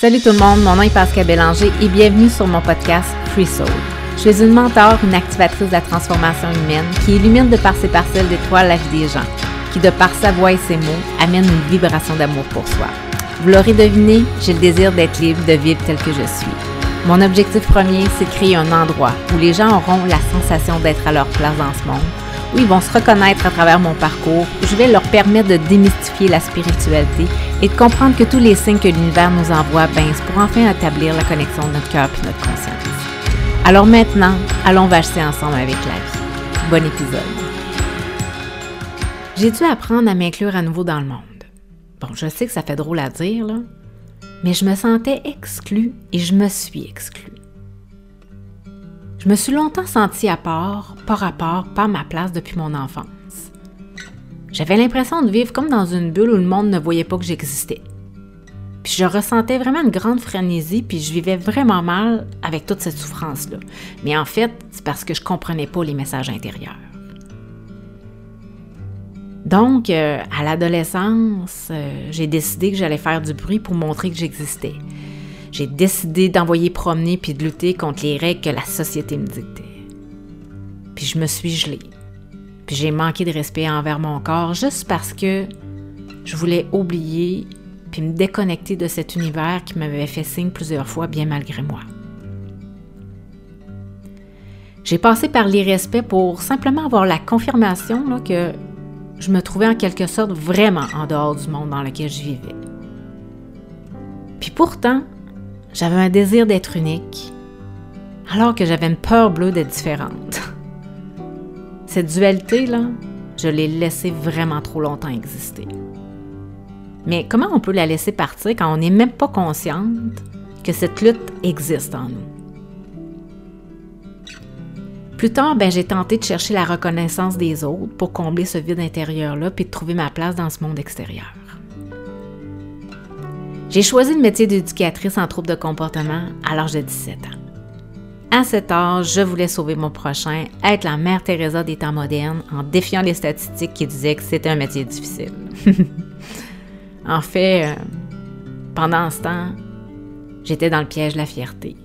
Salut tout le monde, mon nom est Pascal Bélanger et bienvenue sur mon podcast Free Soul. Je suis une mentor, une activatrice de la transformation humaine qui illumine de par ses parcelles d'étoiles la vie des gens, qui de par sa voix et ses mots amène une vibration d'amour pour soi. Vous l'aurez deviné, j'ai le désir d'être libre, de vivre tel que je suis. Mon objectif premier, c'est de créer un endroit où les gens auront la sensation d'être à leur place dans ce monde, où ils vont se reconnaître à travers mon parcours, je vais leur permettre de démystifier la spiritualité et de comprendre que tous les signes que l'univers nous envoie, c'est pour enfin établir la connexion de notre cœur et notre conscience. Alors maintenant, allons vacher ensemble avec la vie. Bon épisode. J'ai dû apprendre à m'inclure à nouveau dans le monde? Bon, je sais que ça fait drôle à dire, là, mais je me sentais exclue et je me suis exclue. Je me suis longtemps sentie à part, pas rapport, pas ma place depuis mon enfance. J'avais l'impression de vivre comme dans une bulle où le monde ne voyait pas que j'existais. Puis je ressentais vraiment une grande frénésie, puis je vivais vraiment mal avec toute cette souffrance-là. Mais en fait, c'est parce que je comprenais pas les messages intérieurs. Donc, euh, à l'adolescence, euh, j'ai décidé que j'allais faire du bruit pour montrer que j'existais. J'ai décidé d'envoyer promener puis de lutter contre les règles que la société me dictait. Puis je me suis gelée. Puis j'ai manqué de respect envers mon corps juste parce que je voulais oublier puis me déconnecter de cet univers qui m'avait fait signe plusieurs fois bien malgré moi. J'ai passé par l'irrespect pour simplement avoir la confirmation que je me trouvais en quelque sorte vraiment en dehors du monde dans lequel je vivais. Puis pourtant, j'avais un désir d'être unique, alors que j'avais une peur bleue d'être différente. Cette dualité-là, je l'ai laissée vraiment trop longtemps exister. Mais comment on peut la laisser partir quand on n'est même pas consciente que cette lutte existe en nous? Plus tard, ben, j'ai tenté de chercher la reconnaissance des autres pour combler ce vide intérieur-là puis de trouver ma place dans ce monde extérieur. J'ai choisi le métier d'éducatrice en trouble de comportement à l'âge de 17 ans. À cet âge, je voulais sauver mon prochain, être la mère Teresa des temps modernes en défiant les statistiques qui disaient que c'était un métier difficile. en fait, euh, pendant ce temps, j'étais dans le piège de la fierté.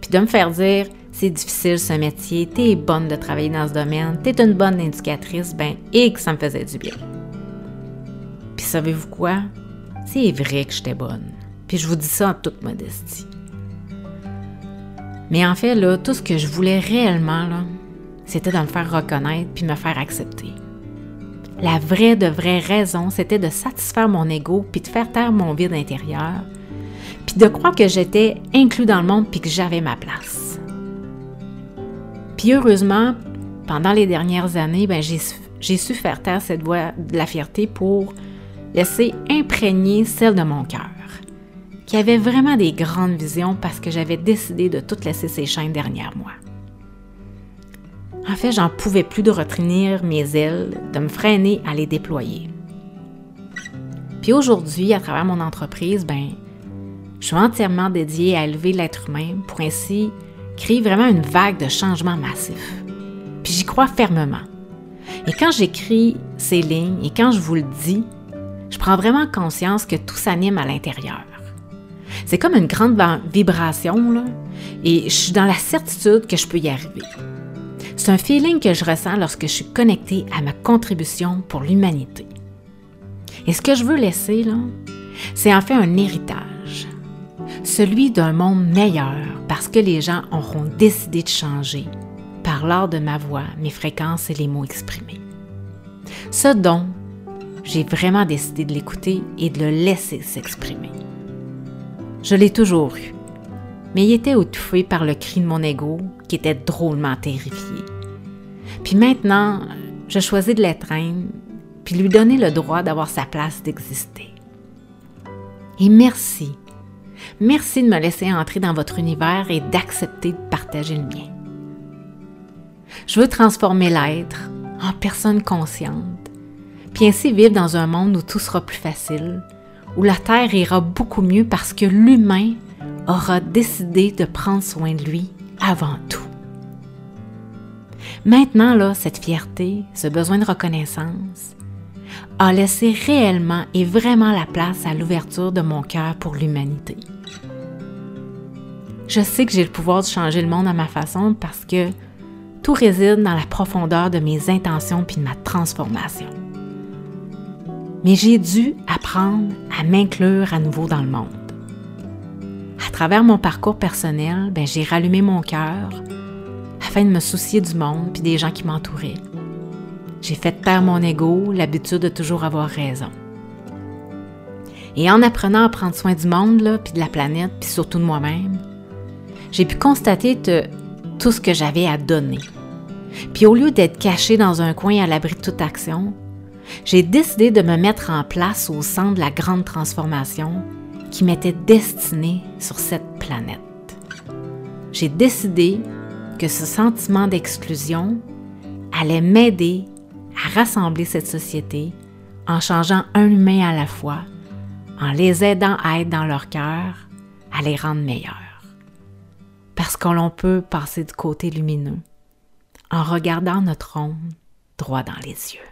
Puis de me faire dire c'est difficile ce métier, t'es bonne de travailler dans ce domaine, t'es une bonne éducatrice, ben, et que ça me faisait du bien. Puis savez-vous quoi? C'est vrai que j'étais bonne. Puis je vous dis ça en toute modestie. Mais en fait, là, tout ce que je voulais réellement, là, c'était de me faire reconnaître puis me faire accepter. La vraie de vraie raison, c'était de satisfaire mon ego puis de faire taire mon vide intérieur, puis de croire que j'étais inclus dans le monde puis que j'avais ma place. Puis heureusement, pendant les dernières années, ben, j'ai su faire taire cette voix de la fierté pour laisser imprégner celle de mon cœur, qui avait vraiment des grandes visions parce que j'avais décidé de tout laisser ses chaînes derrière moi. En fait, j'en pouvais plus de retenir mes ailes, de me freiner à les déployer. Puis aujourd'hui, à travers mon entreprise, ben, je suis entièrement dédiée à élever l'être humain pour ainsi crée vraiment une vague de changement massif. Puis j'y crois fermement. Et quand j'écris ces lignes et quand je vous le dis, je prends vraiment conscience que tout s'anime à l'intérieur. C'est comme une grande vibration, là, et je suis dans la certitude que je peux y arriver. C'est un feeling que je ressens lorsque je suis connectée à ma contribution pour l'humanité. Et ce que je veux laisser, là, c'est en fait un héritage celui d'un monde meilleur parce que les gens auront décidé de changer par l'art de ma voix, mes fréquences et les mots exprimés. Ce don, j'ai vraiment décidé de l'écouter et de le laisser s'exprimer. Je l'ai toujours eu, mais il était étouffé par le cri de mon ego qui était drôlement terrifié. Puis maintenant, je choisis de l'étreindre puis lui donner le droit d'avoir sa place d'exister. Et merci Merci de me laisser entrer dans votre univers et d'accepter de partager le mien. Je veux transformer l'être en personne consciente, puis ainsi vivre dans un monde où tout sera plus facile, où la Terre ira beaucoup mieux parce que l'humain aura décidé de prendre soin de lui avant tout. Maintenant, là, cette fierté, ce besoin de reconnaissance, a laissé réellement et vraiment la place à l'ouverture de mon cœur pour l'humanité. Je sais que j'ai le pouvoir de changer le monde à ma façon parce que tout réside dans la profondeur de mes intentions puis de ma transformation. Mais j'ai dû apprendre à m'inclure à nouveau dans le monde. À travers mon parcours personnel, ben, j'ai rallumé mon cœur afin de me soucier du monde puis des gens qui m'entouraient. J'ai fait taire mon ego, l'habitude de toujours avoir raison. Et en apprenant à prendre soin du monde, puis de la planète, puis surtout de moi-même, j'ai pu constater tout ce que j'avais à donner. Puis au lieu d'être caché dans un coin à l'abri de toute action, j'ai décidé de me mettre en place au centre de la grande transformation qui m'était destinée sur cette planète. J'ai décidé que ce sentiment d'exclusion allait m'aider à rassembler cette société en changeant un humain à la fois, en les aidant à être dans leur cœur, à les rendre meilleurs. Parce que l'on peut passer du côté lumineux en regardant notre ombre droit dans les yeux.